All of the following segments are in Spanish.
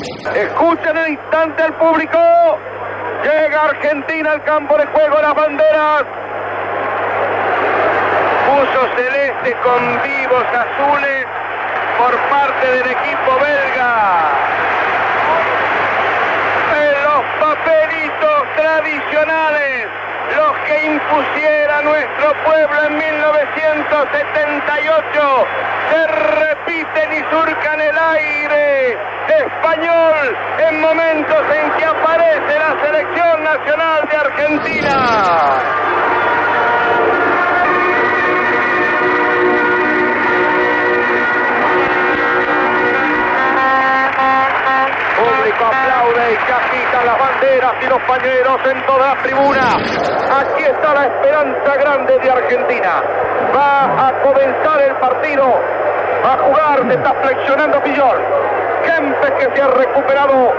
Escuchen el instante al público. Llega Argentina al campo de juego, las banderas. Puso celeste con vivos azules por parte del equipo belga. En los papelitos tradicionales, los que impusiera nuestro pueblo en 1978, se repiten y surcan el aire español en momentos en que aparece la selección nacional de Argentina. Público aplaude y ya quitan las banderas y los pañuelos en toda la tribuna. Aquí está la esperanza grande de Argentina. Va a comenzar el partido. A jugar, se está flexionando Pillol. Kempes que se ha recuperado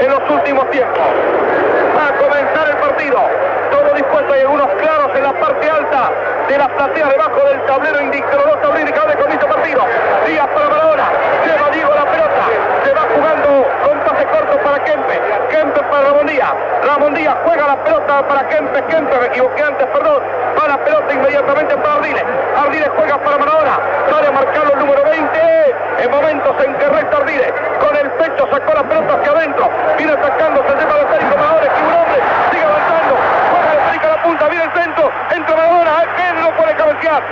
en los últimos tiempos. A comenzar el partido. Todo dispuesto. Hay unos claros en la parte alta de la platea debajo del tablero indicador tablero indicador de comienzo partido. Díaz para Maradona. Lleva Diego la pelota. Se va jugando con pase corto para Kempe. Kempe para Ramón Díaz. Ramón Díaz juega la pelota para Kempe. Kempe, me equivoqué antes, perdón. Va la pelota inmediatamente para Ardiles. Ardiles juega para Maradona. Sale a marcarlo el número 20. En momentos en que resta Ardiles. Con el pecho sacó la pelota hacia adentro. Viene atacando, se lleva el técnico Maradona. Que un hombre sigue avanzando. Juega el técnico a la punta. Viene el centro. Entra Maradona. Que no puede cabecear.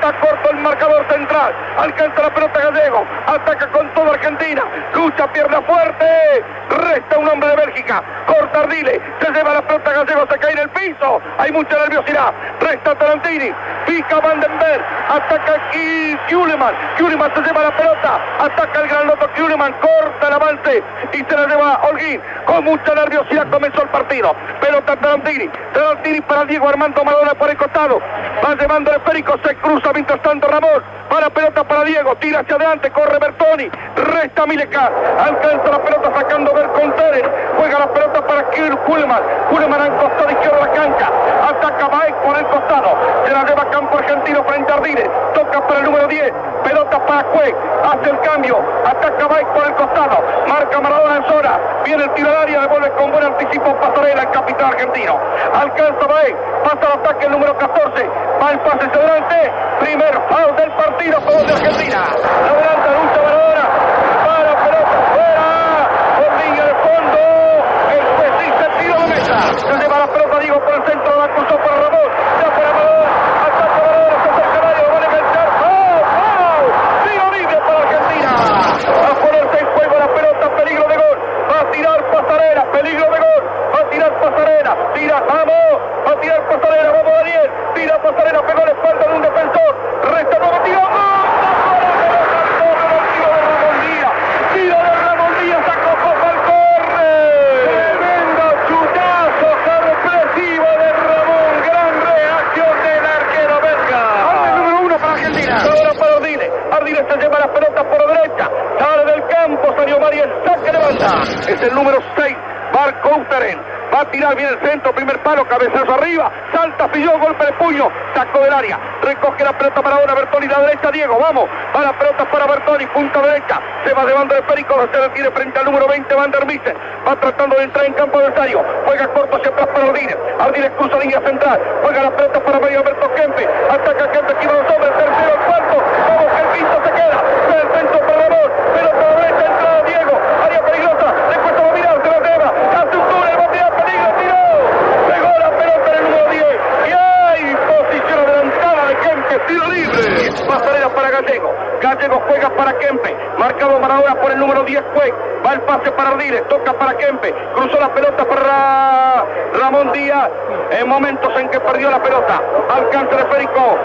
Resta corto el marcador central. Alcanza la pelota Gallego. Ataca con toda Argentina. Lucha, pierna fuerte. Resta un hombre de Bélgica. Corta Ardile. Se lleva la pelota Gallego. Se cae en el piso. Hay mucha nerviosidad. Resta Tarantini. Pica Vandenberg. Ataca aquí Kuhleman. Kuhleman se lleva la pelota. Ataca el gran loto Kuhleman. Corta el avance. Y se la lleva Holguín. Con mucha nerviosidad comenzó el partido. Pelota Tarantini. Tarantini para Diego Armando Maradona por el costado. Va llevando el esférico. Se cruza mientras tanto Ramón. Para pelota para Diego. Tira hacia adelante. Corre Bertoni. Resta Mileca. Alcanza la pelota sacando Berconteren. Juega la pelota para Kuhleman. Kuhleman al costado izquierdo la cancha. Ataca Baek por el costado. Se la lleva campo argentino frente a Ardines. Toca para el número 10. Pelota para Cue. Hace el cambio. Ataca Baek por el costado. Marca Maradona en zona. Viene el tiro al área. Devuelve con buen anticipo Pasarela, el capitán argentino. Alcanza Baek. Pasa el ataque el número 14. Va el pase hacia adelante. Primer foul del partido favor de Argentina. Adelanta lucha Maradona. Para pelota fuera. Línea de fondo. El juez dice tiro de mesa. Se lleva la pelota Diego por el centro. La cruzó para Ramón. Ya para Maradona. Ataca Maradona. Se acerca al área. Lo van a enganchar. ¡Foul! ¡Foul! Tiro libre para Argentina. A ponerse en juego la pelota. Peligro de gol. Va a tirar Pasarela. Peligro de gol. Va a tirar Pasarela. Tira. Vamos. Va a tirar Pasarela. Vamos Daniel. Tira Pasarela. Pegó la espalda de un defensor. Resta nuevo tiro. ¡Gol! Tiro de Ramón Díaz. Sacó Copa al córner. Tremendo chutazo sorpresivo de Ramón. Gran reacción del arquero belga. número uno para Argentina. Ahora para Ardile. Ardile se lleva las pelotas por derecha. Sale del campo. Salió Mariel. Saque de banda. Es el número 6. Marco Uteren. Va a tirar bien el centro, primer palo, cabezazo arriba, salta, pilló, golpe de puño, sacó del área, recoge la pelota para ahora, Bertoni, la derecha, Diego, vamos, va la pelota para Bertoni, punta derecha, se va llevando el perico, se retira frente al número 20, Van der Missen, va tratando de entrar en campo adversario, juega corto hacia atrás para Ardines, Ardines cruza línea central, juega la pelota para Mario Alberto Kempe, ataca Kempe, esquiva los hombres, tercero, cuarto, vamos que el quinto se queda, el centro para Ramón, pelota derecha, entrada Diego, área peligrosa, le cuesta dominar, se la lleva, hace un túnel, va a tirar peligro, tiró, pegó la pelota en el número 10, y hay posición adelantada de Kempe, tiro libre, pasarela para Gallego, Gallego juega para Kempe, marcado Maradona por el número 10, Cue, va el pase para Ardiles, toca para Kempe, cruzó la pelota para Ramón Díaz, en momentos en que perdió la pelota, alcanza el esférico,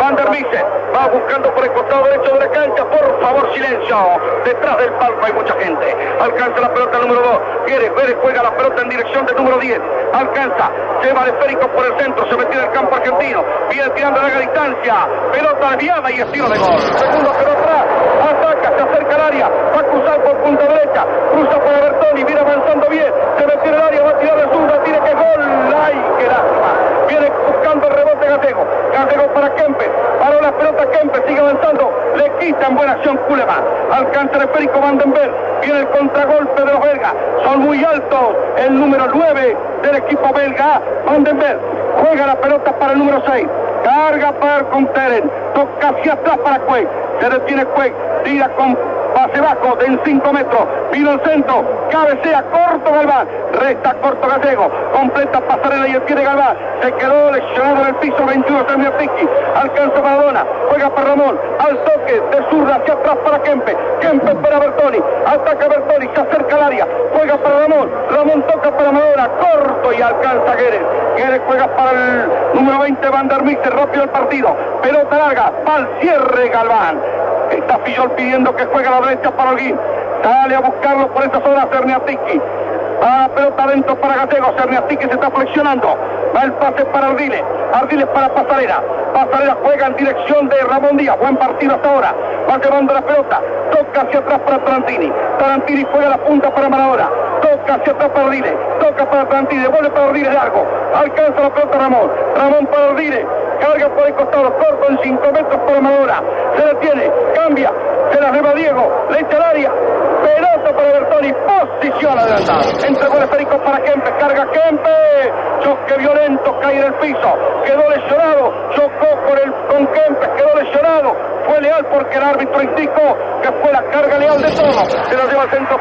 Van der Missen, va buscando por el costado derecho de la cancha, por favor silencio, detrás del palco hay mucha gente, alcanza la pelota el número 2, Pérez, Pérez juega la pelota en dirección del número 10, alcanza, lleva el esférico por el centro, se metió en el campo argentino, viene tirando a larga distancia, pelota desviada y estilo de gol, segundo pero atrás, ataca, se acerca al área, va a cruzar por punta derecha, cruza para Bertoni, viene avanzando bien, se metió en el área, va a tirar de zurda, tiene que gol, ay, qué lástima, viene buscando el rebote Gallego, Gallego para Kempe, para la pelota Kempe, sigue avanzando, le quita en buena acción Kuleman, alcanza el esférico Vandenberg, Viene el contragolpe de los belgas. Son muy altos. El número 9 del equipo belga, Vandenberg. Juega la pelota para el número 6. Carga para con Teren. Toca hacia atrás para Cuey. Se detiene Cuey. Tira con pase bajo de en 5 metros. Vino el centro. Cabecea corto Galván. Resta corto Gallego. Completa pasarela y el pie de Galván. Se quedó lesionado en el piso 21 termina Piqui. Alcanza Maradona. Juega para Ramón. Al toque de zurda hacia atrás para Kempe. Kempe para Bertoni. Ataca Bertoni. Se acerca al área. Juega para Ramón. Ramón toca para Maradona. Corto y alcanza Guedes. Guedes juega para el número 20 Van der Mister. Rápido el partido. Pelota larga. Pal cierre Galván. Está Fillol pidiendo que juegue a la derecha para Holguín. Sale a buscarlo por esa zona Cerniatiki. A pelota adentro para Gallego. Cerniatiki se está flexionando. Va el pase para Ardiles. Ardiles para Pasarela. Pasarela juega en dirección de Ramón Díaz. Buen partido hasta ahora. Va llevando la pelota. Toca hacia atrás para Tarantini. Tarantini juega la punta para Maradona. Toca hacia atrás para Ardiles. Toca para Tarantini. Vuelve para Ardiles largo. Alcanza la pelota Ramón. Ramón para Ardiles. Carga por el costado. Corto en 5 metros para Maradona. Se detiene. Cambia. Se la arriba Diego. Le echa área. Pelota para Bertoni. Posición adelantada. Entregó el esférico para Kempe. Carga Kempe. Choque violento. Cae en el piso. Quedó lesionado. Chocó con, el, con Kempe. Quedó lesionado. Fue leal porque el árbitro indicó que fue la carga leal de todo. Se la lleva al centro.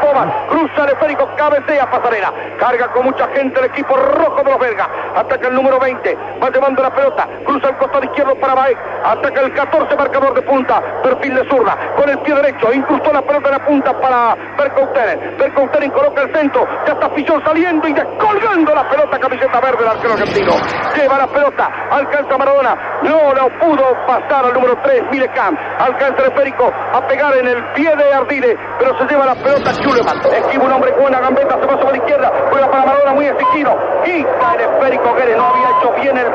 Cruza el esférico. Cabecea Pasarela. Carga con mucha gente el equipo rojo de los belgas. Ataca el número 20. Va llevando la pelota. Cruza el costado izquierdo para Baek. Ataca el 14 marcador de punta. Perfil de zurda. Con el pie derecho. Incrustó la pelota en la punta para Berkouteren. Berkouteren coloca el centro. Ya está Fillol saliendo y descolgando la pelota. Camiseta verde del arquero argentino. Lleva la pelota. Alcanza Maradona. No lo pudo pasar al número 3. Milecam. Alcanza el esférico a pegar en el pie de Ardile. Pero se lleva la pelota Schuleman. Esquiva un hombre con una gambeta. Se va sobre la izquierda. Juega para Maradona muy exigido. Quita el esférico Guedes. No había hecho bien el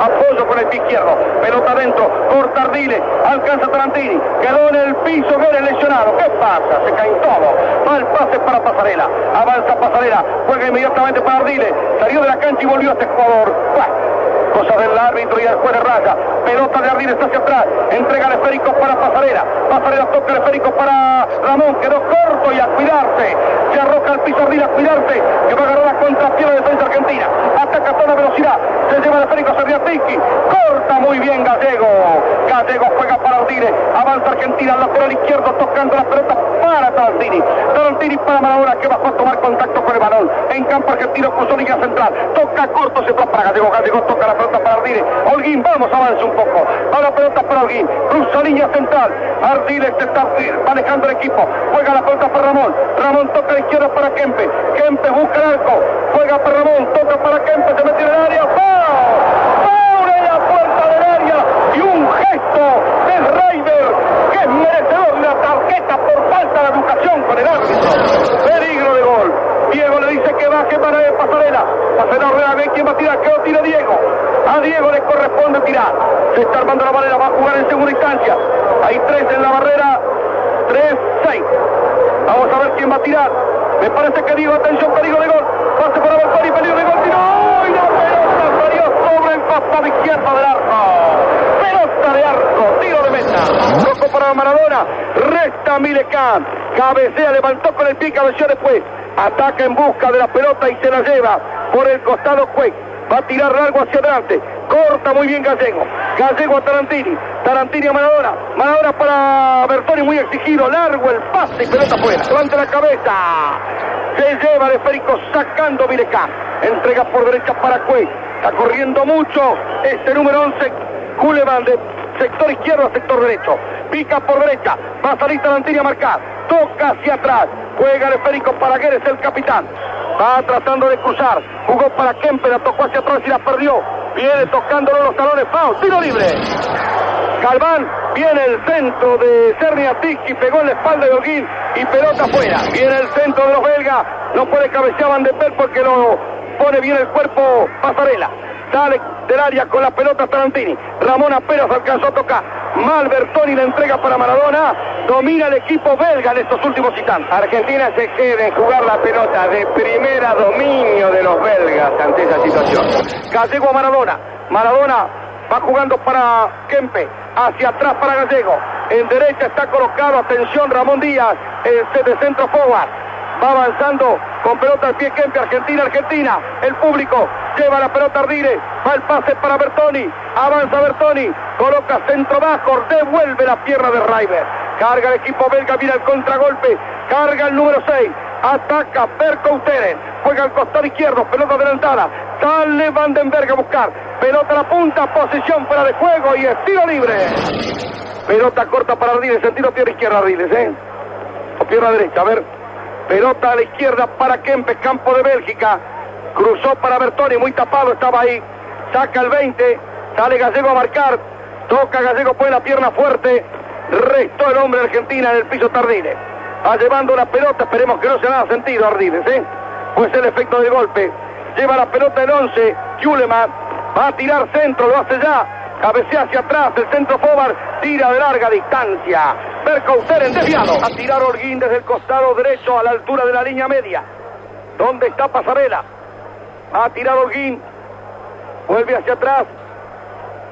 apoyo con el pie izquierdo. Pelota adentro. Corta Ardile. Alcanza Tarantini. Quedó en el piso Guedes lesionado. ¿Qué pasa? Se caen todos. Va el pase para Pasarela. Avanza Pasarela. Juega inmediatamente para Ardile. Salió de la cancha y volvió a este jugador. Bueno, Cosa del árbitro y el juez de raya. Pelota de Ardile está hacia atrás. Entrega el esférico para Pasarela. Pasarela toca el esférico para Ramón. Quedó corto y a cuidarse. Se arroja al piso Ardile a cuidarse. Que va a agarrar la contrapié de defensa argentina. Ataca a toda velocidad. Se lleva el esférico a Serriatiki. Corta muy bien Gallego. Gallego juega para Ardile. Avanza Argentina al lateral izquierdo tocando la pelota para Tarantini. Tarantini para Maradona que bajó a tomar contacto con el balón. En campo argentino puso línea central. Toca corto, se va para Gallego. Toca la pelota para Ardile. Holguín, vamos, avanza un poco. Va la pelota para Holguín. Cruza línea central. Ardile se está manejando el equipo. Juega la pelota para Ramón. Ramón toca la izquierda para Kempe. Kempe busca el arco. Juega para Ramón. Toca para Kempe. Se mete en el área. ¡Foul! ¡Foul en la puerta del área! Y un gesto del Raider que es merecedor tarjeta por falta de educación con el árbitro. Peligro de gol. Diego le dice que baje para el pasarela. Pasarela ve quién va a tirar. Que lo tira Diego. A Diego le corresponde tirar. Se está armando la barrera. Va a jugar en segunda instancia. Hay tres en la barrera. Tres, seis. Vamos a ver quién va a tirar. Me parece que Diego, atención, peligro de gol. Pase para Bertoni, peligro de gol. ¡Tiró! Y la pelota salió sobre el costado izquierdo del arco. Pelota de arco, tiro de meta. Rojo para Maradona. Cabecea, levantó con el pie, cabeceó después. Ataca en busca de la pelota y se la lleva por el costado Cuey. Va a tirar largo hacia adelante. Corta muy bien Gallego. Gallego a Tarantini. Tarantini a Maradona. Maradona para Bertoni muy exigido. Largo el pase y pelota fuera. Levanta la cabeza. Se lleva el esférico sacando Milecán. Entrega por derecha para Cuey. Está corriendo mucho este número 11. Kuleman de sector izquierdo sector derecho. Pica por derecha. Va a salir a marcar. Toca hacia atrás. Juega el esférico para Guedes, el capitán. Va tratando de cruzar. Jugó para Kempe, la tocó hacia atrás y la perdió. Viene tocándolo los talones. Foul. Tiro libre. Galván viene el centro de Cerniatiki, pegó en la espalda de Holguín y pelota afuera. Viene el centro de los belgas. No puede cabecear Van de Pel porque lo pone bien el cuerpo Pasarela. Sale del área con la pelota Tarantini. Ramón apenas alcanzó a tocar. Mal Bertoni la entrega para Maradona. Domina el equipo belga en estos últimos instantes. Argentina se queda en jugar la pelota de primera dominio de los belgas ante esa situación. Gallego a Maradona. Maradona va jugando para Kempe. Hacia atrás para Gallego. En derecha está colocado, atención, Ramón Díaz. el de centro forward. Va avanzando con pelota al pie Kempe, Argentina, Argentina. El público lleva la pelota Ardiles. Va el pase para Bertoni. Avanza Bertoni. Coloca centro bajo. Devuelve la pierna de Raiber. Carga el equipo belga. Mira el contragolpe. Carga el número 6. Ataca Berko Uteren. Juega al costado izquierdo. Pelota adelantada. Sale Vandenberg a buscar. Pelota a la punta. Posición fuera de juego y estilo libre. Pelota corta para Ardiles. Sentido pierna izquierda Ardiles, ¿eh? O pierna derecha. A ver. Pelota a la izquierda para Kempes, campo de Bélgica. Cruzó para Bertoni, muy tapado estaba ahí. Saca el 20, sale Gallego a marcar. Toca Gallego, pone la pierna fuerte. Restó el hombre Argentina en el piso Tardiles. Va llevando la pelota, esperemos que no se nada sentido Ardiles, ¿eh? Pues el efecto del golpe. Lleva la pelota el 11, Kuleman. Va a tirar centro, lo hace ya. Cabecea hacia atrás, el centro Fobar tira de larga distancia. Bercauter en desviado. A tirar Holguín desde el costado derecho a la altura de la línea media. ¿Dónde está Pasarela? A tirar Holguín. Vuelve hacia atrás.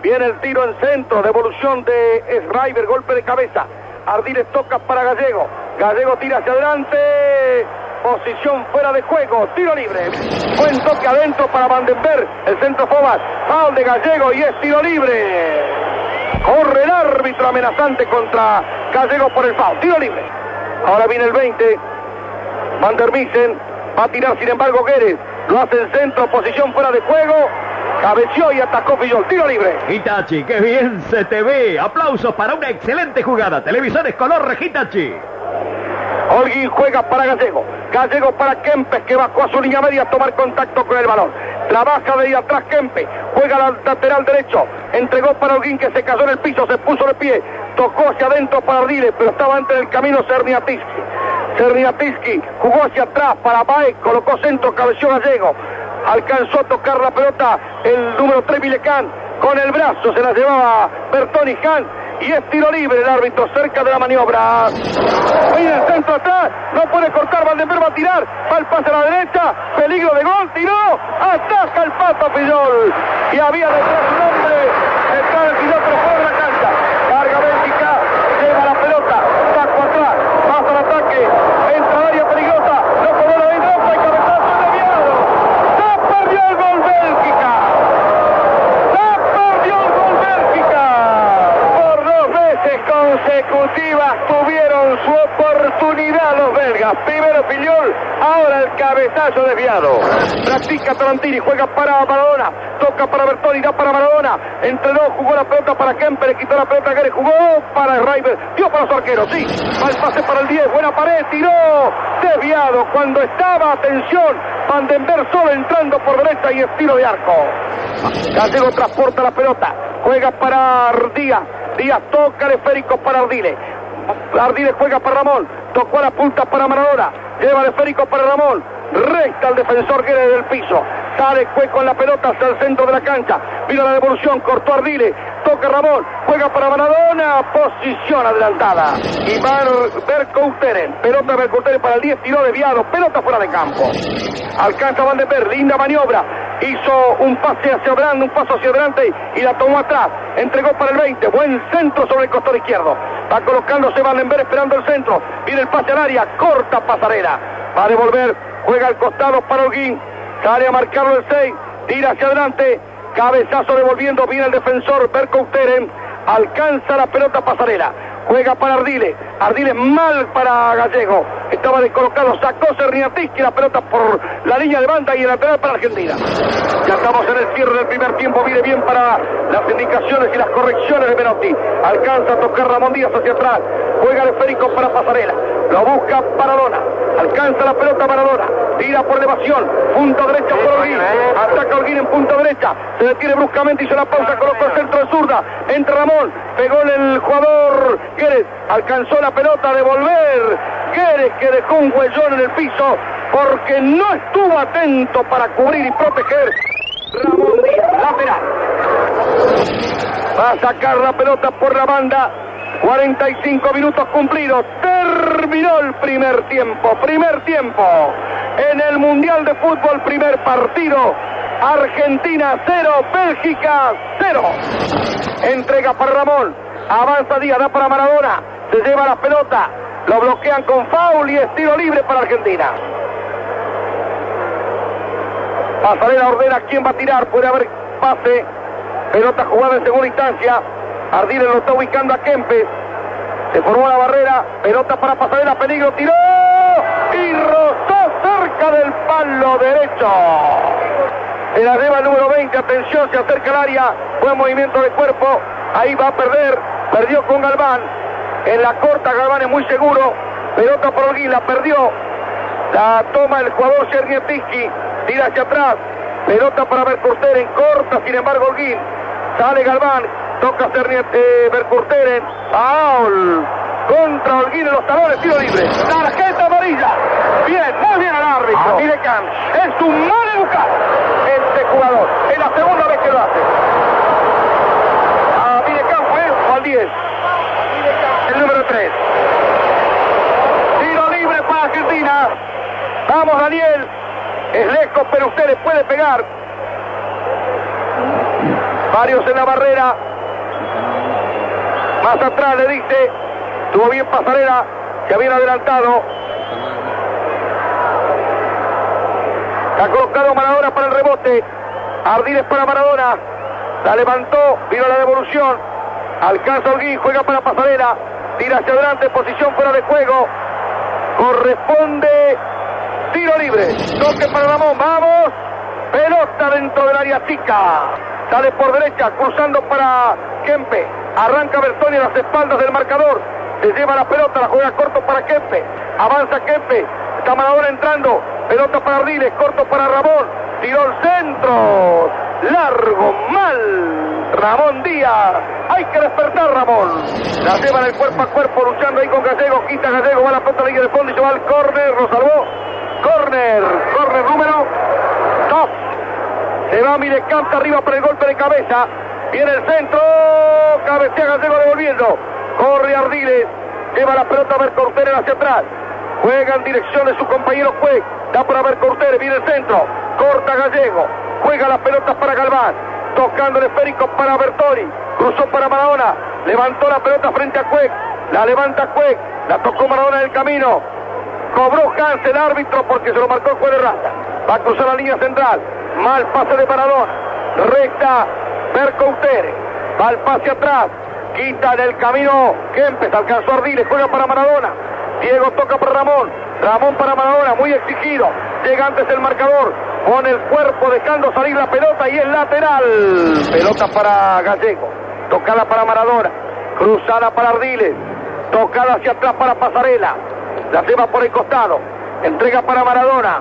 Viene el tiro en centro. Devolución de Schreiber. Golpe de cabeza. Ardiles toca para Gallego. Gallego tira hacia adelante. Posición fuera de juego. Tiro libre. Buen toque adentro para Vandenberg. El centro Fobas. Foul de Gallego y es tiro libre. Corre el árbitro amenazante contra Gallego por el foul. Tiro libre. Ahora viene el 20. Van der Va a tirar sin embargo Guedes. Lo hace en centro. Posición fuera de juego. Cabeció y atacó Fillol. Tiro libre. Hitachi, qué bien se te ve. Aplausos para una excelente jugada. Televisores color Hitachi. Holguín juega para Gallego. Gallego para Kempes que bajó a su línea media a tomar contacto con el balón. Trabaja de ahí atrás Kempes. Juega al lateral derecho. Entregó para Holguín que se cayó en el piso. Se puso de pie. Tocó hacia adentro para Ardiles. Pero estaba antes del camino Cerniatiski jugó hacia atrás para Baez. Colocó centro. Cabeció Gallego. Alcanzó a tocar la pelota el número 3 Vilecán. Con el brazo se la llevaba Bertoni Khan y es tiro libre el árbitro cerca de la maniobra. Viene el centro atrás, no puede cortar, Valdemar va a tirar, va el pase a la derecha, peligro de gol, tiró, ataca el pato Pillol. Y había detrás un hombre, piloto fuera de la cancha. Carga Bélgica, lleva la pelota, saco atrás, pasa al ataque, entra al área peligrosa, no puede la dentro, hay cabezazo desviado. Se perdió el gol Bélgica. Se perdió el gol Bélgica consecutivas tuvieron su oportunidad los Filiol, ahora el cabezazo desviado. Practica Tarantini, juega para Maradona, toca para Bertoni, da para Maradona. Entre dos jugó la pelota para Kemper, quitó la pelota a jugó para Raiber, dio para los arqueros, sí. Va el pase para el 10, buena pared, tiró, desviado. Cuando estaba, atención, Vandenberg solo entrando por derecha y estilo de arco. Gallego transporta la pelota, juega para Díaz. Díaz toca el esférico para Ardiles. Ardiles juega para Ramón. Tocó a la punta para Maradona. Lleva el esférico para Ramón. Resta el defensor que del piso. Sale fue con la pelota hasta el centro de la cancha. Vino la devolución, cortó Ardiles. Toca Ramón. Juega para Maradona. Posición adelantada. Y Bercouteren. Pelota Bercouteren para el 10. Tiró desviado. Pelota fuera de campo. Alcanza Van de Ver. Linda maniobra hizo un pase hacia adelante, un paso hacia adelante y la tomó atrás. Entregó para el 20. Buen centro sobre el costado izquierdo. Va colocándose Vandenberg esperando el centro. Viene el pase al área. Corta pasarela. Va a devolver. Juega al costado para Holguín. Sale a marcarlo el 6. Tira hacia adelante. Cabezazo devolviendo. Viene el defensor Berkouteren. Alcanza la pelota pasarela juega para Ardiles, Ardiles mal para Gallego, estaba descolocado, sacó y la pelota por la línea de banda y el lateral para Argentina. Ya estamos en el cierre del primer tiempo, viene bien para las indicaciones y las correcciones de Menotti. Alcanza a tocar Ramón Díaz hacia atrás, juega el esférico para Pasarela, lo busca Maradona, alcanza la pelota Maradona, tira por elevación, punto derecha por Holguín, ataca Holguín en punta derecha, se detiene bruscamente, hizo la pausa, colocó el centro de zurda, entra Ramón, pegó el jugador Guedes, alcanzó la pelota a devolver, Guedes que dejó un huellón en el piso porque no estuvo atento para cubrir y proteger Ramón Díaz, lateral. Va a sacar la pelota por la banda. 45 minutos cumplidos. Terminó el primer tiempo. Primer tiempo. En el Mundial de Fútbol, primer partido. Argentina 0, Bélgica 0. Entrega para Ramón. Avanza Díaz, da para Maradona. Se lleva la pelota. Lo bloquean con foul y estilo libre para Argentina. Pasarela ordena quién va a tirar. Puede haber pase. Pelota jugada en segunda instancia. Ardiles lo está ubicando a Kempes. Se formó la barrera. Pelota para Pasarela. Peligro. Tiró. Y rozó cerca del palo derecho. Se la lleva el número 20. Atención. Se acerca al área. Buen movimiento de cuerpo. Ahí va a perder. Perdió con Galván. En la corta Galván es muy seguro. Pelota por Olguín. La perdió. La toma el jugador Chernietisky. Tira hacia atrás. Pelota para Berkurteren. Corta, sin embargo, Holguín. Sale Galván. Toca eh, Berkurteren. Paul. Contra Holguín en los talones. Tiro libre. Tarjeta amarilla. Bien, muy bien al árbitro. Mire Camps. Es un mal educado. Este jugador. Es la segunda vez que lo hace. A Mire Camps fue o al 10. El número 3. Tiro libre para Argentina. Vamos, Daniel. Es lejos, pero usted le puede pegar. Varios en la barrera. Más atrás le dice. Tuvo bien pasarela. Se había adelantado. Ha colocado Maradona para el rebote. Ardiles para Maradona. La levantó. Vino la devolución. Alcanza Holguín. Juega para pasarela. Tira hacia adelante. Posición fuera de juego. Corresponde Tiro libre. Toque para Ramón. Vamos. Pelota dentro del área chica. Sale por derecha, cruzando para Kempe. Arranca Bertoni a las espaldas del marcador. Se lleva la pelota, la juega corto para Kempe. Avanza Kempe. Está Maradona entrando. Pelota para Ardiles, corto para Ramón. Tiró el centro. Largo, mal. Ramón Díaz. Hay que despertar, Ramón. La lleva en el cuerpo a cuerpo, luchando ahí con Gallego. Quita Gallego, va a la pelota de de fondo y se va al córner. Lo salvó. Corner, corner número 2. Se va Mirecamp arriba por el golpe de cabeza. Viene el centro. Cabecea Gallego devolviendo. Corre Ardiles. Lleva la pelota a Bercorteren hacia atrás. Juega en dirección de su compañero Juez. Da para Bercorteren. Viene el centro. Corta Gallego. Juega las pelotas para Galván. Tocando el esférico para Bertoni. Cruzó para Maradona. Levantó la pelota frente a Cuec. La levanta Cuec. La tocó Maradona en el camino. Cobró Hans el árbitro porque se lo marcó el de raza. Va a cruzar la línea central. Mal pase de Maradona. Recta Bercoutere. Va al pase atrás. Quita en el camino Kempes. Alcanzó Ardiles. Juega para Maradona. Diego toca para Ramón. Ramón para Maradona. Muy exigido. Llega antes el marcador. Con el cuerpo dejando salir la pelota y es lateral. Pelota para Gallego. Tocada para Maradona. Cruzada para Ardiles. Tocada hacia atrás para Pasarela. La lleva por el costado. Entrega para Maradona.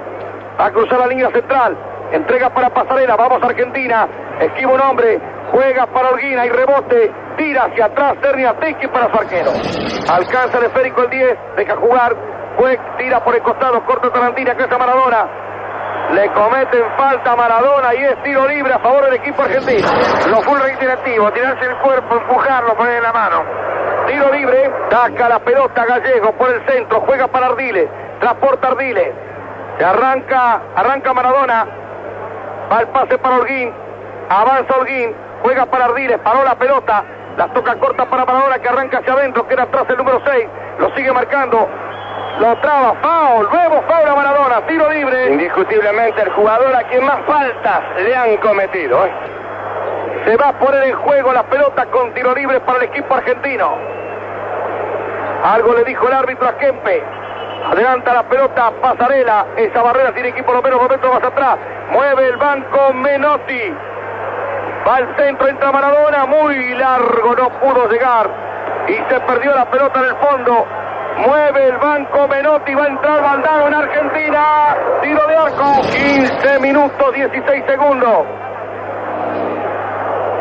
Va a cruzar la línea central. Entrega para Pasarela. Vamos Argentina. Esquiva un hombre. Juega para Orguina y rebote. Tira hacia atrás. Ternia Tequi para su arquero. Alcanza el esférico el 10. Deja jugar. Juez tira por el costado. Corta Tarantina. Crece Maradona. Le cometen falta a Maradona y es tiro libre a favor del equipo argentino. Lo full reiterativo, tirarse el cuerpo, empujarlo, poner la mano. Tiro libre, saca la pelota Gallego por el centro, juega para Ardiles, transporta Ardiles. Se arranca, arranca Maradona, va el pase para Holguín, avanza Holguín, juega para Ardiles, paró la pelota, la toca corta para Maradona que arranca hacia adentro, queda atrás el número 6, lo sigue marcando, lo traba, foul, nuevo foul a Maradona, tiro libre. Indiscutiblemente el jugador a quien más faltas le han cometido. ¿eh? Se va a poner en juego la pelota con tiro libre para el equipo argentino. Algo le dijo el árbitro a Kempe. Adelanta la pelota, pasarela. Esa barrera tiene equipo lo menos momentos más atrás. Mueve el banco Menotti. Va al centro, entra Maradona. Muy largo, no pudo llegar. Y se perdió la pelota en el fondo. Mueve el banco Menotti, va a entrar Valdano en Argentina. Tiro de arco. 15 minutos, 16 segundos.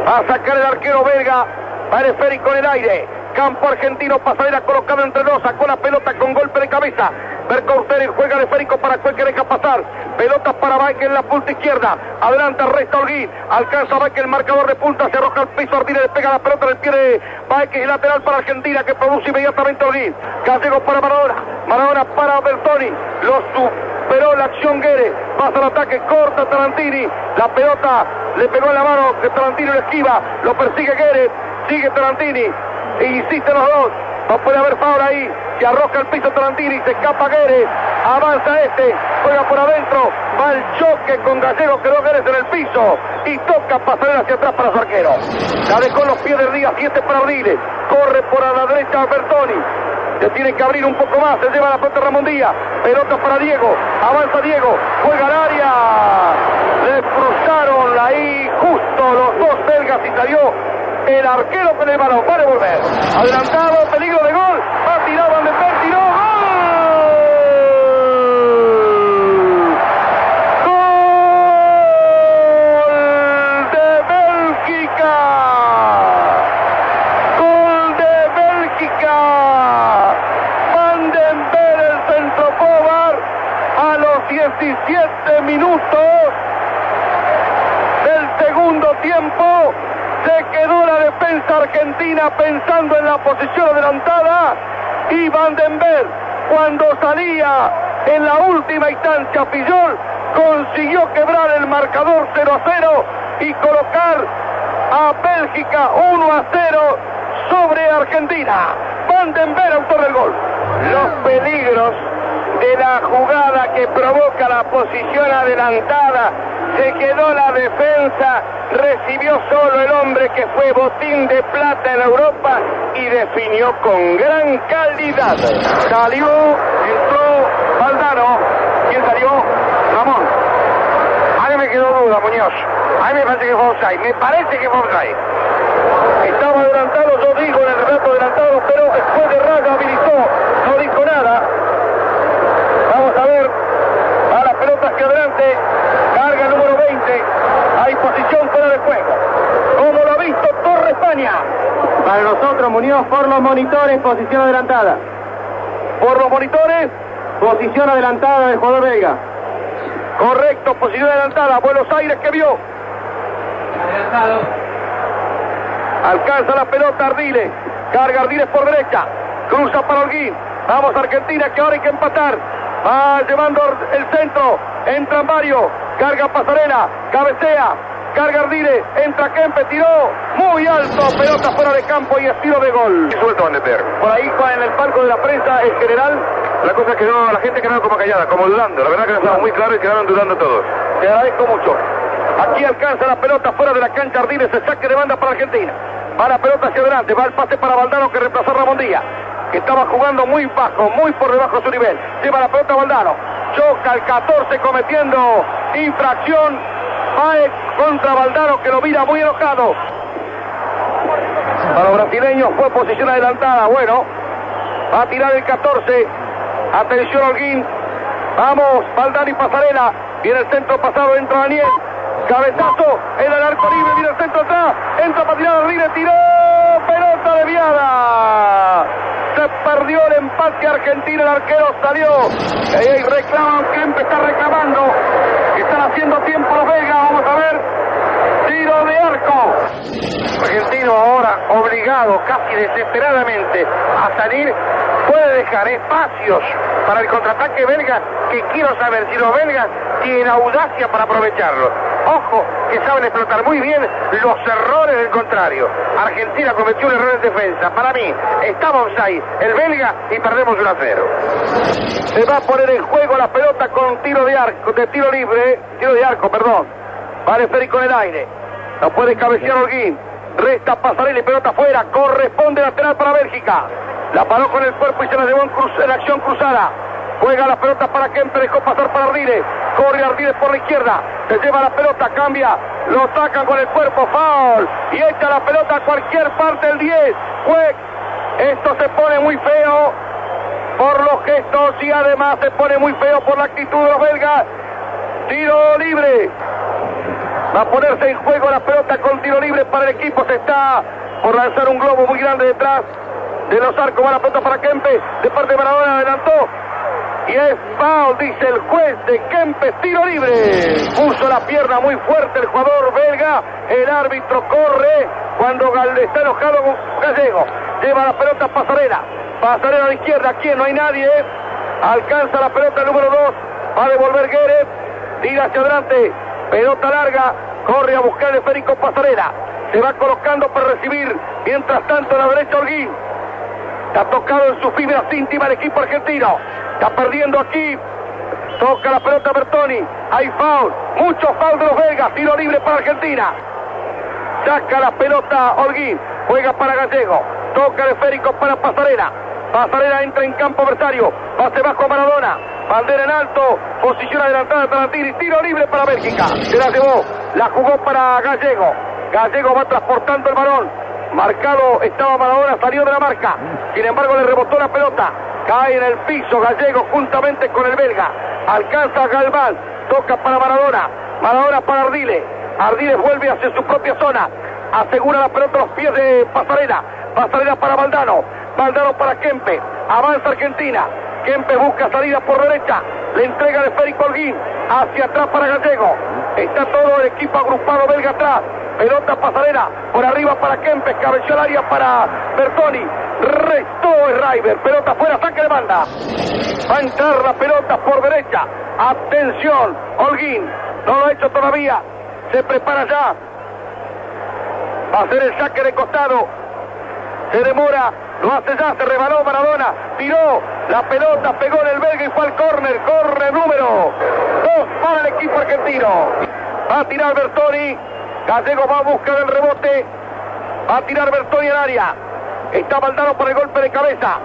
Va a sacar el arquero belga. Va el esférico en el aire. Campo argentino, pasarela colocado entre dos, sacó la pelota con golpe de cabeza. Bercauster juega el esférico para cualquier deja pasar. Pelota para Baque en la punta izquierda. Adelanta, resta Holguín. Alcanza Baque el marcador de punta. Se arroja al piso. Ardine le pega la pelota en el pie de y lateral para Argentina que produce inmediatamente Holguín. Gallego para Maradona. Maradona para Bertoni. Lo superó la acción Guerre. Pasa el ataque, corta Tarantini. La pelota le pegó en la mano que Tarantini lo esquiva. Lo persigue Guerre. Sigue Tarantini. E insisten los dos. No puede haber foul ahí. Se arroja el piso Tarantini, se escapa Guedes. Avanza este, juega por adentro. Va el choque con Gallego, quedó Guedes en el piso. Y toca pasar hacia atrás para su arquero. La dejó los pies del día, siete para Ardiles. Corre por a la derecha Bertoni. Se tiene que abrir un poco más, se lleva la pelota Ramón Díaz. Pelota para Diego, avanza Diego, juega al área. Le cruzaron ahí justo los dos belgas y salió el arquero con el balón. Va a devolver. Adelantado, peligro de gol. Va tirado tiró. ¡Gol de Bélgica! ¡Gol de Bélgica! Van den Ver el centro forward a los 17 minutos del segundo tiempo se quedó argentina pensando en la posición adelantada y Van den Ver, cuando salía en la última instancia Fillol, consiguió quebrar el marcador 0 a 0 y colocar a Bélgica 1 a 0 sobre Argentina. Van den Ver, autor del gol. Los peligros de la jugada que provoca la posición adelantada. Se quedó la defensa, recibió solo el hombre que fue botín de plata en Europa y definió con gran calidad. Salió, entró Valdano. ¿Quién salió? Ramón. A mí me quedó duda, Muñoz. A mí me parece que fue offside. Me parece que fue offside. Estaba adelantado, yo digo en el rato adelantado, pero después de Raga habilitó, no dijo nada. Vamos a ver, a las pelotas que adelante, el número 20, hay posición fuera de juego. Como lo ha visto Torre España. Para nosotros, Muñoz, por los monitores, posición adelantada. Por los monitores, Posición adelantada del jugador belga. correcto, posición adelantada, Buenos Aires que vio. Alcanza la pelota Ardiles. Carga Ardiles por derecha. Cruza para Holguín. Vamos Argentina que ahora hay que empatar. Va llevando el centro. Entra Mario. Carga Pasarela. Cabecea. Carga Ardiles. Entra Kempe. Tiró. Muy alto. Pelota fuera de campo y estilo de gol. Y suelto. Por ahí en el palco de la prensa en general. La cosa es que no, la gente quedó como callada, como dudando. La verdad que no estaba muy claro y quedaron dudando todos. Te agradezco mucho. Aquí alcanza la pelota fuera de la cancha Ardiles. Se saque de banda para Argentina. Va la pelota hacia adelante. Va el pase para Valdano que reemplazó a Ramón Díaz. Que estaba jugando muy bajo, muy por debajo de su nivel. Lleva la pelota a Valdano. Choca el 14 cometiendo infracción. Paez contra Valdano que lo mira muy enojado. Para los brasileños fue posición adelantada. Bueno, va a tirar el 14. Atención Holguín. Vamos, Valdano y Pasarela. Viene el centro pasado, entra Daniel. Cabezazo en el arco libre, viene el centro atrás. Entra para tirar libre, tiró. Pelota desviada. Perdió el empate argentino, el arquero salió. Ahí reclaman, Kempe está reclamando. Están haciendo tiempo los belgas, vamos a ver. Tiro de arco. Argentino ahora obligado casi desesperadamente a salir puede dejar espacios para el contraataque belga que quiero saber si los belgas tienen audacia para aprovecharlo. Ojo, que saben explotar muy bien los errores del contrario. Argentina cometió un error en defensa. Para mí, estaba offside el belga y perdemos 1 a 0. Se va a poner en juego la pelota con tiro de arco, de tiro libre, tiro de arco, perdón. Va esférico en el aire. No puede cabecear Holguín. Resta Pasarela y pelota afuera. Corresponde lateral para Bélgica. La paró con el cuerpo y se la llevó en, en acción cruzada. Juega la pelota para Kempe, dejó pasar para Ardiles. Corre Ardiles por la izquierda. Se lleva la pelota, cambia. Lo atacan con el cuerpo, foul. Y echa la pelota a cualquier parte del 10. Fue. Esto se pone muy feo por los gestos y además se pone muy feo por la actitud de los belgas. Tiro libre. Va a ponerse en juego la pelota con tiro libre para el equipo. Se está por lanzar un globo muy grande detrás de los arcos. Va la pelota para Kempe. De parte de Maradona adelantó. Y es foul, dice el juez de Kempes, tiro libre. Puso la pierna muy fuerte el jugador belga. El árbitro corre cuando está enojado con Gallego. Lleva la pelota Pasarela. Pasarela a la izquierda. Aquí no hay nadie. Alcanza la pelota el número 2. Va a devolver Gueret. Tira hacia adelante. Pelota larga. Corre a buscar el esférico Pasarela. Se va colocando para recibir. Mientras tanto, a la derecha Holguín. Está tocado en sus fibras íntimas el equipo argentino. Está perdiendo aquí. Toca la pelota Bertoni. Hay foul. Muchos foul de los belgas. Tiro libre para Argentina. Saca la pelota Holguín. Juega para Gallego. Toca el esférico para Pasarela. Pasarela entra en campo adversario. Pase bajo Maradona. Bandera en alto. Posición adelantada de Tarantini. Tiro libre para Bélgica. Se la llevó. La jugó para Gallego. Gallego va transportando el balón. Marcado estaba Maradona. Salió de la marca. Sin embargo le rebotó la pelota. Cae en el piso Gallego juntamente con el belga. Alcanza Galván. Toca para Maradona. Maradona para Ardile. Ardile vuelve hacia su propia zona. Asegura la pelota a los pies de Pasarela. Pasarela para Valdano. Valdano para Kempe. Avanza Argentina. Kempe busca salida por derecha. Le entrega el esférico Holguín. Hacia atrás para Gallego. Está todo el equipo agrupado belga atrás. Pelota pasarela. Por arriba para Kempe. Cabeció al área para Bertoni. Restó River. Pelota fuera. Saque de banda. Va a entrar la pelota por derecha. Atención. Holguín. No lo ha hecho todavía. Se prepara ya. Va a hacer el saque de costado. Se demora. Lo hace ya, se rebaló Maradona, tiró la pelota, pegó en el belga y fue al córner, corre número dos para el equipo argentino. Va a tirar Bertoni, Gallego va a buscar el rebote, va a tirar Bertoni al área. Está Valdano por el golpe de cabeza.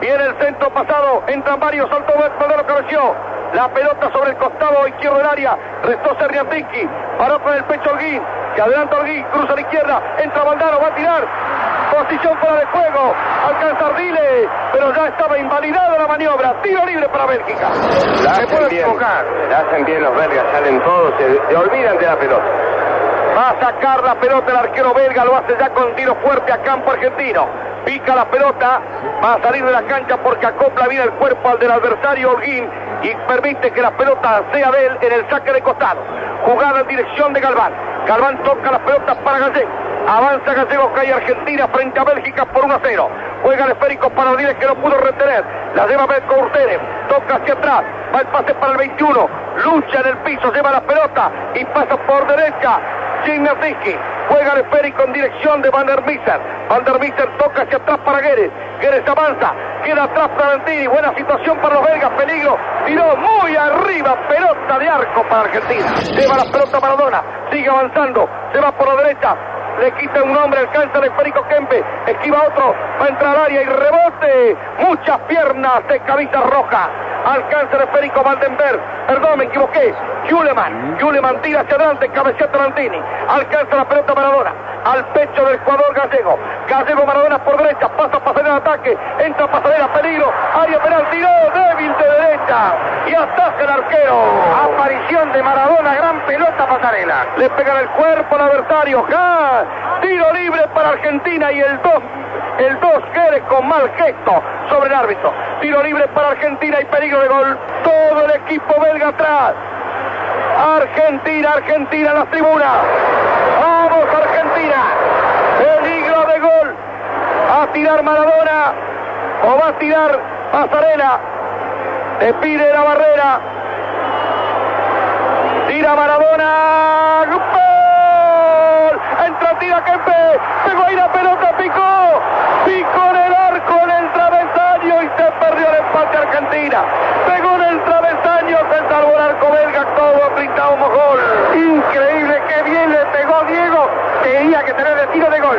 Viene el centro pasado, entran varios, saltó Valdano, cabeció. La pelota sobre el costado izquierdo del área, restó Serriantinki, paró con el pecho Holguín, se adelanta Holguín, cruza a la izquierda, entra Valdano, va a tirar, posición fuera de juego, alcanza Ardile, pero ya estaba invalidada la maniobra, tiro libre para Bélgica. La Se puede bien, equivocar. la hacen bien los belgas, salen todos, se, se olvidan de la pelota. Va a sacar la pelota el arquero belga, lo hace ya con tiro fuerte a campo argentino. Pica la pelota, va a salir de la cancha porque acopla bien el cuerpo al del adversario Holguín y permite que la pelota sea de él en el saque de costado. Jugada en dirección de Galván. Galván toca la pelota para Gallego. Avanza Gallego, cae Argentina frente a Bélgica por 1 a 0. Juega el esférico para Odiles que no pudo retener. La lleva Belko Urteres. Toca hacia atrás. Va el pase para el 21. Lucha en el piso, lleva la pelota y pasa por derecha. Gimnastiski. Juega el esférico en dirección de Van der Mister. Van der Mister toca hacia atrás para Guedes. Guedes avanza. Queda atrás Tarantini. Buena situación para los belgas. Peligro. Tiró muy arriba. Pelota de arco para Argentina. Lleva la pelota Maradona. Sigue avanzando. Se va por la derecha. Le quita un hombre, alcanza el esférico Kempe, esquiva otro, va a entrar al área y rebote. Muchas piernas de camisa roja. Alcanza el esférico Vandenberg. Perdón, me equivoqué. Juleman. Juleman tira hacia adelante, cabecea Tarantini. Alcanza la pelota Maradona. Al pecho del jugador gallego. Gallego Maradona por derecha. Pasa pasarela de ataque. Entra pasarela, peligro. Área penal, tiró débil de derecha. Y ataca el arquero. Aparición de Maradona, gran pelota pasarela. Le pega en el cuerpo al adversario. Tiro libre para Argentina y el 2 el 2 quiere con mal gesto sobre el árbitro. Tiro libre para Argentina y peligro de gol. Todo el equipo belga atrás. Argentina, Argentina en las tribunas. Vamos Argentina. Peligro de gol. A tirar Maradona. O va a tirar Pasarela. Le pide la barrera. Tira Maradona. ¡Gol! Pegó ahí la pelota, picó. Picó en el arco, en el travesaño y se perdió el empate Argentina. Pegó en el travesaño, se salvó el arco belga, todo pintado como gol. Increíble, que bien le pegó Diego. Tenía que tener el tiro de gol.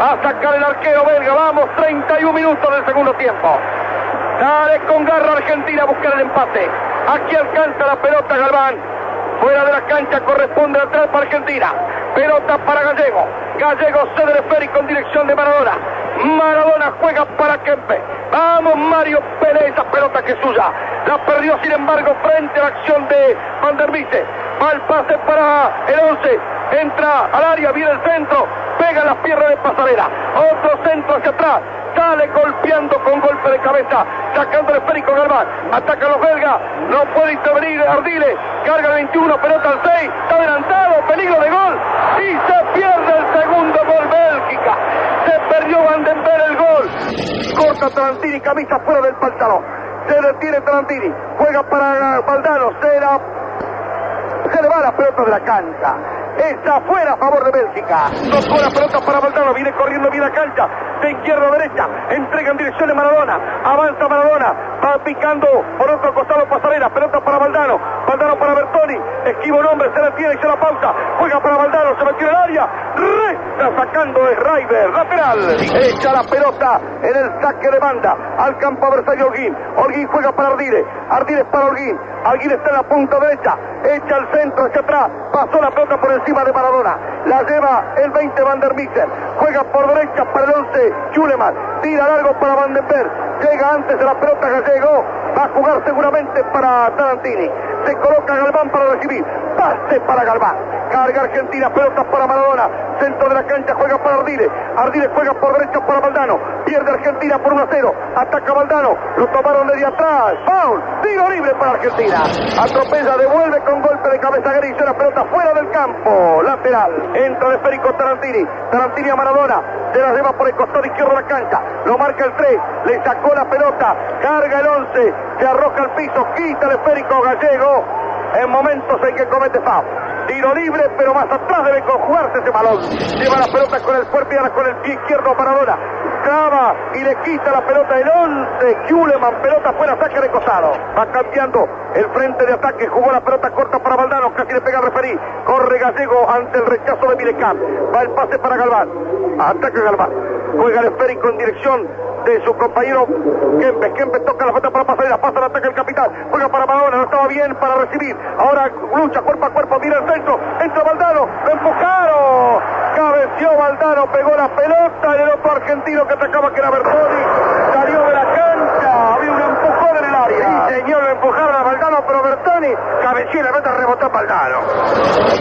A sacar el arquero belga, vamos, 31 minutos del segundo tiempo. Dale con garra Argentina a buscar el empate. Aquí alcanza la pelota Galván. Fuera de la cancha corresponde atrás para Argentina. Pelota para Gallego. Gallego cede el esférico en dirección de Maradona. Maradona juega para Kempe. Vamos Mario Pérez, esa pelota que es suya. La perdió sin embargo frente a la acción de Van der. Va el pase para el 11. Entra al área, viene el centro. Pega las piernas de pasarela. Otro centro hacia atrás. Sale golpeando con golpe de cabeza, sacando el esférico Galván. Ataca a los belgas, no puede intervenir Ardile. Carga el 21, pelota al 6, está adelantado, peligro de gol. Y se pierde el segundo gol Bélgica. Se perdió Vandenberg el gol. Corta Tarantini, camisa fuera del pantalón. Se detiene Tarantini, juega para Valdano, se se le va la pelota de la cancha. Está fuera a favor de Bélgica. Tocó la pelota para Valdano, viene corriendo bien la cancha, de izquierda a derecha, entrega en dirección de Maradona, avanza Maradona, va picando por otro costado Pasarela, pelota para Valdano, Valdano para Bertoni, esquiva un hombre, se la tiene y se la pausa, juega para Valdano, se metió en el área, resta sacando de Raider, lateral, echa la pelota en el saque de banda al campo adversario Holguín, Holguín juega para Ardile, Ardile para Holguín, Holguín está en la punta derecha, echa el centro hacia atrás, pasó la pelota por encima de Maradona, la lleva el 20 Van der juega por derecha para el 11 Schuleman, tira largo para Van den Berg, llega antes de la pelota Gallego, va a jugar seguramente para Tarantini, se coloca Galván para recibir, pase para Galván, carga Argentina, pelota para Maradona, centro de la cancha juega para Ardile, Ardile juega por derecha para Valdano, pierde Argentina por 1 a 0, ataca Valdano, lo tomaron desde atrás, foul, tiro libre para Argentina, atropella, devuelve con golpe de cabeza gris, la pelota fuera del campo, lateral, entra el esférico Tarantini, Tarantini a Maradona, se la lleva por el costado izquierdo de la cancha, lo marca el 3, le sacó la pelota, carga el 11, se arroja al piso, quita el esférico gallego, en momentos en que comete foul. Tiro libre, pero más atrás debe conjugarse ese balón. Lleva la pelota con el cuerpo y ahora con el pie izquierdo Maradona. Y le quita la pelota el 11. Kuleman, pelota fuera, saque de costado. Va cambiando el frente de ataque. Jugó la pelota corta para Valdano. Casi le pega a referí. Corre Gallego ante el rechazo de Milecam. Va el pase para Galván. Ataca Galván. Juega el esférico en dirección de su compañero Kempes. Kempes toca la falta para pasar pasa el ataque el capitán. Juega para Maradona, no estaba bien para recibir. Ahora lucha cuerpo a cuerpo, mira el centro. Entra Valdano, lo empujaron. Cabeció Valdano, pegó la pelota. El otro argentino que atacaba que era Bertoni salió de la cancha. Había un empujón en el área. Sí, señor, lo empujaron a Valdano, pero Bertoni cabeció y la pelota rebotó a Valdano.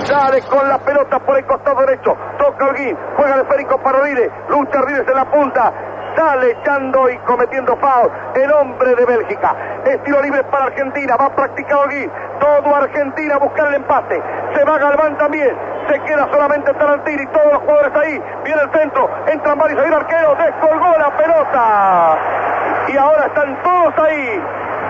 Sale con la pelota por el costado derecho. Toca Holguín, juega el esférico para Ardile. Lucha Ardile en la punta sale echando y cometiendo foul el hombre de Bélgica. Estilo libre para Argentina, va a practicar Holguín. Todo Argentina a buscar el empate. Se va Galván también. Se queda solamente Tarantini, todos los jugadores ahí. Viene el centro, entran varios ahí el arquero, descolgó la pelota. Y ahora están todos ahí.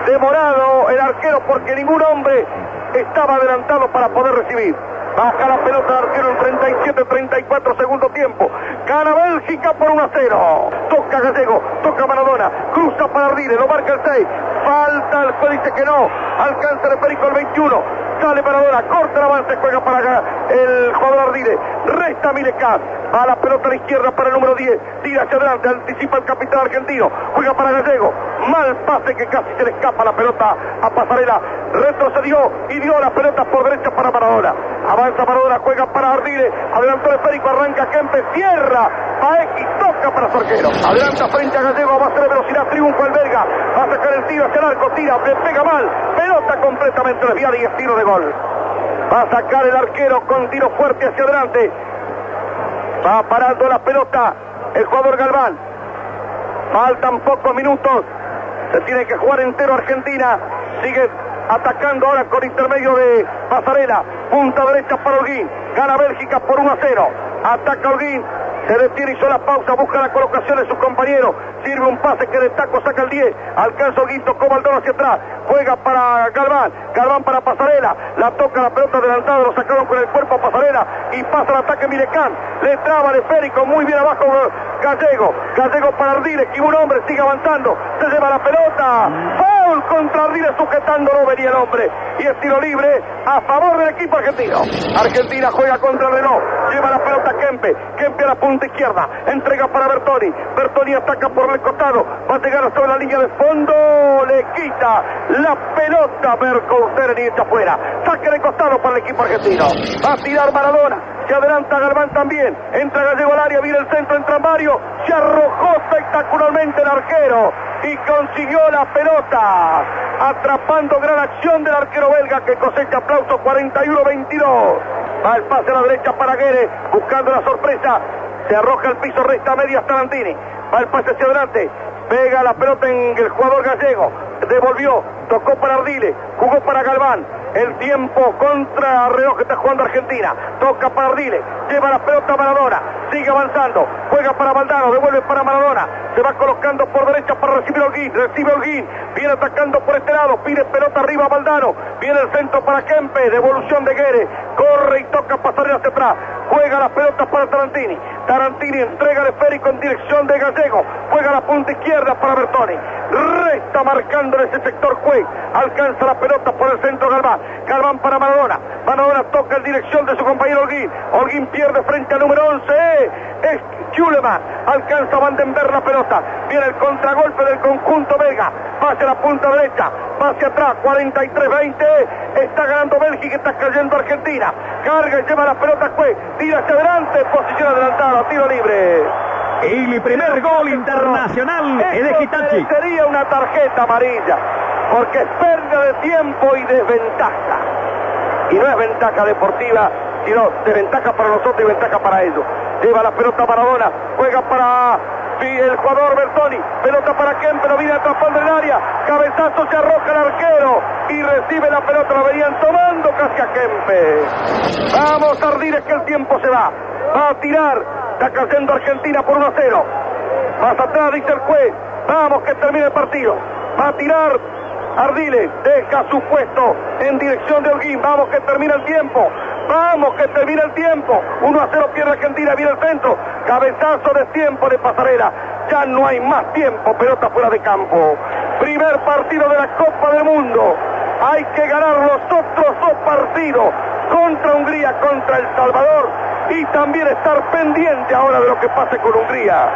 Demorado el arquero porque ningún hombre estaba adelantado para poder recibir. Baja la pelota del arquero en 37-34 segundo tiempo. Gana Bélgica por 1 a 0. Toca Gallego, toca Maradona, cruza para Ardile, lo marca el 6. Falta, el juez dice que no. Alcanza el perico el 21. Sale Maradona, corta el avance, juega para acá el jugador Ardile. Resta Milecaz. Va la pelota a la izquierda para el número 10. Tira hacia adelante, anticipa el capitán argentino. Juega para Gallego. Mal pase que casi se le escapa la pelota a Pasarela. Retrocedió y dio la pelota por derecha para Maradona. Avanza Maradona, juega para Ardile. Adelantó el esférico, arranca Kempe, cierra. Paeki toca para su arquero. Adelanta frente a Gallego, va a hacer velocidad, triunfa el belga. Va a sacar el tiro hacia el arco, tira, le pega mal. Pelota completamente desviada y es tiro de gol. Va a sacar el arquero con tiro fuerte hacia adelante. Va parando la pelota el jugador Galván. Faltan pocos minutos. Se tiene que jugar entero Argentina. Sigue atacando ahora con intermedio de Pasarela. Punta derecha para Holguín. Gana Bélgica por 1 a 0. Ataca Holguín. Se detiene, hizo la pausa, busca la colocación de su compañero. Sirve un pase que de taco saca el 10. Alcanza Holguín, tocó Baldón hacia atrás. Juega para Galván. Galván para Pasarela. La toca la pelota adelantada. Lo sacaron con el cuerpo a Pasarela. Y pasa el ataque Milecán. Le traba el esférico. Muy bien abajo Gallego. Gallego para Ardile. Esquiva un hombre. Sigue avanzando. Se lleva la pelota. Foul contra Ardile sujetándolo. Venía el hombre. Y es tiro libre a favor del equipo argentino. Argentina juega contra el Renault. Lleva la pelota Kempe. Kempe a la punta izquierda. Entrega para Bertoni. Bertoni ataca por el costado. Va a llegar hasta la línea de fondo. Le quita la pelota Bercouster y echa afuera. Saque de costado para el equipo argentino. Va a tirar Maradona. Se adelanta Galván también. Entra Gallego al área. Viene el centro. Entra Mario. Se arrojó espectacularmente el arquero. Y consiguió la pelota. Atrapando gran acción del arquero belga que cosecha aplauso 41-22. Va el pase a la derecha para Guerre. Buscando la sorpresa. Se arroja al piso. Resta media Tarantini. Va el pase hacia adelante. Pega la pelota en el jugador gallego. Devolvió. Tocó para Ardile. Jugó para Galván. El tiempo contra reloj que está jugando Argentina. Toca para Ardile. Lleva la pelota a Maradona. Sigue avanzando. Juega para Valdano. Devuelve para Maradona. Se va colocando por derecha para recibir Holguín. Recibe Holguín. Viene atacando por este lado. Pide pelota arriba Valdano. Viene el centro para Kempe. Devolución de Guere. Corre y toca pasar hacia atrás. Juega las pelotas para Tarantini. Tarantini entrega el esférico en dirección de Gallego. Juega la punta izquierda para Bertoni. Resta marcando en ese sector Cuey. Alcanza la pelota por el centro Galván. Galván para Maradona. Maradona toca en dirección de su compañero Holguín. Holguín pierde frente al número 11. Es Chuleman. Alcanza Vandenberg la pelota. Viene el contragolpe del conjunto Vega. Pase la punta derecha. Pase atrás. 43-20. Está ganando Bélgica. Está cayendo Argentina. Carga y lleva la pelota Cuey. Tira hacia adelante. Posición adelantada. Tiro libre. Y el primer gol internacional es de Hitachi. Sería una tarjeta amarilla, porque es pérdida de tiempo y desventaja. Y no es ventaja deportiva, sino desventaja para nosotros y ventaja para ellos. Lleva la pelota Maradona, juega para el jugador Bertoni, pelota para Kempe, lo viene atrapando el área, cabezazo se arroja el arquero y recibe la pelota, la venían tomando casi a Kempe. Vamos Ardiles que el tiempo se va, va a tirar Está cayendo Argentina por 1 a 0. Más atrás dice el juez. Vamos que termine el partido. Va a tirar Ardiles. Deja su puesto en dirección de Holguín. Vamos que termina el tiempo. Vamos que termina el tiempo. 1 a 0 pierde Argentina. Viene el centro. Cabezazo de tiempo de pasarela. Ya no hay más tiempo. Pelota fuera de campo. Primer partido de la Copa del Mundo. Hay que ganar los otros dos partidos. Contra Hungría, contra El Salvador y también estar pendiente ahora de lo que pase con Hungría.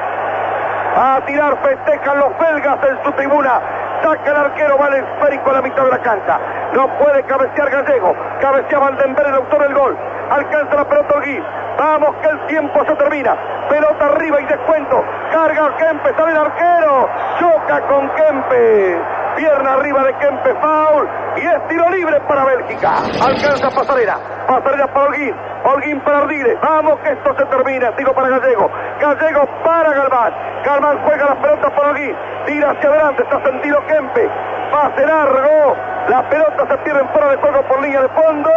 A tirar festejan los belgas en su tribuna. Saca el arquero, va el esférico a la mitad de la cancha. No puede cabecear Gallego. Cabecea Vandenberg, el autor del gol. Alcanza la pelota Olguín. Vamos que el tiempo se termina. Pelota arriba y descuento. Carga Kempe, sale el arquero. Choca con Kempe. Pierna arriba de Kempe, foul. Y es tiro libre para Bélgica. Alcanza Pasarela. Pasarela para Holguín. Holguín para Ardiles. Vamos que esto se termina. Tiro para Gallego. Gallego para Galván. Galván juega la pelota para Holguín. Tira hacia adelante. Está sentido Kempe. Pase largo. La pelota se pierde en fuera de juego por línea de fondo.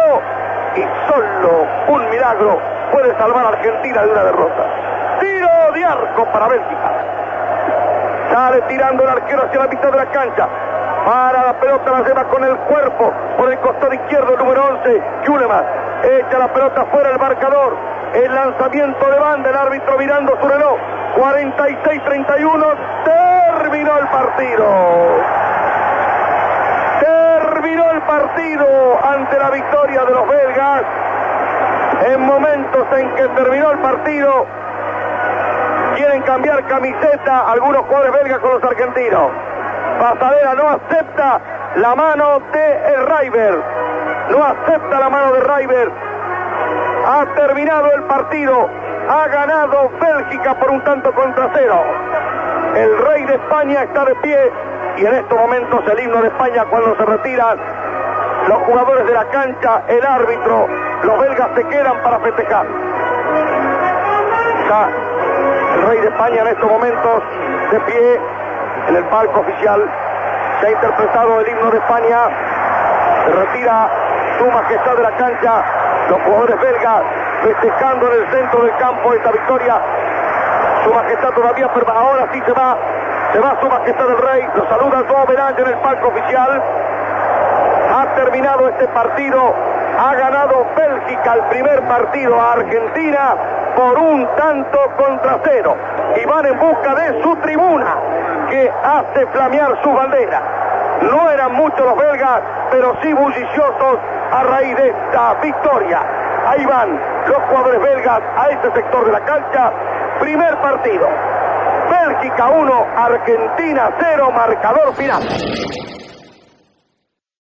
Y solo un milagro puede salvar a Argentina de una derrota. Tiro de arco para Bélgica. Sale tirando el arquero hacia la mitad de la cancha. Para la pelota la lleva con el cuerpo por el costado izquierdo, número 11, Juleman. Echa la pelota fuera el marcador. El lanzamiento de banda, el árbitro mirando su reloj. 46-31. Terminó el partido. Terminó el partido ante la victoria de los belgas. En momentos en que terminó el partido, quieren cambiar camiseta algunos jugadores belgas con los argentinos. Pasadera no acepta la mano de River. No acepta la mano de River. Ha terminado el partido. Ha ganado Bélgica por un tanto contra cero. El rey de España está de pie y en estos momentos el himno de España cuando se retiran los jugadores de la cancha, el árbitro, los belgas se quedan para festejar. Está el rey de España en estos momentos de pie en el palco oficial. Se ha interpretado el himno de España. Retira su majestad de la cancha. Los jugadores belgas festejando en el centro del campo esta victoria. Su majestad todavía, ahora sí se va. Se va su majestad el rey. Lo saluda su homenaje en el palco oficial. Ha terminado este partido. Ha ganado Bélgica el primer partido a Argentina por un tanto contra cero. Y van en busca de su tribuna que hace flamear su bandera. No eran muchos los belgas, pero sí bulliciosos a raíz de esta victoria. Ahí van los jugadores belgas a este sector de la cancha. Primer partido. Bélgica 1, Argentina 0, marcador final.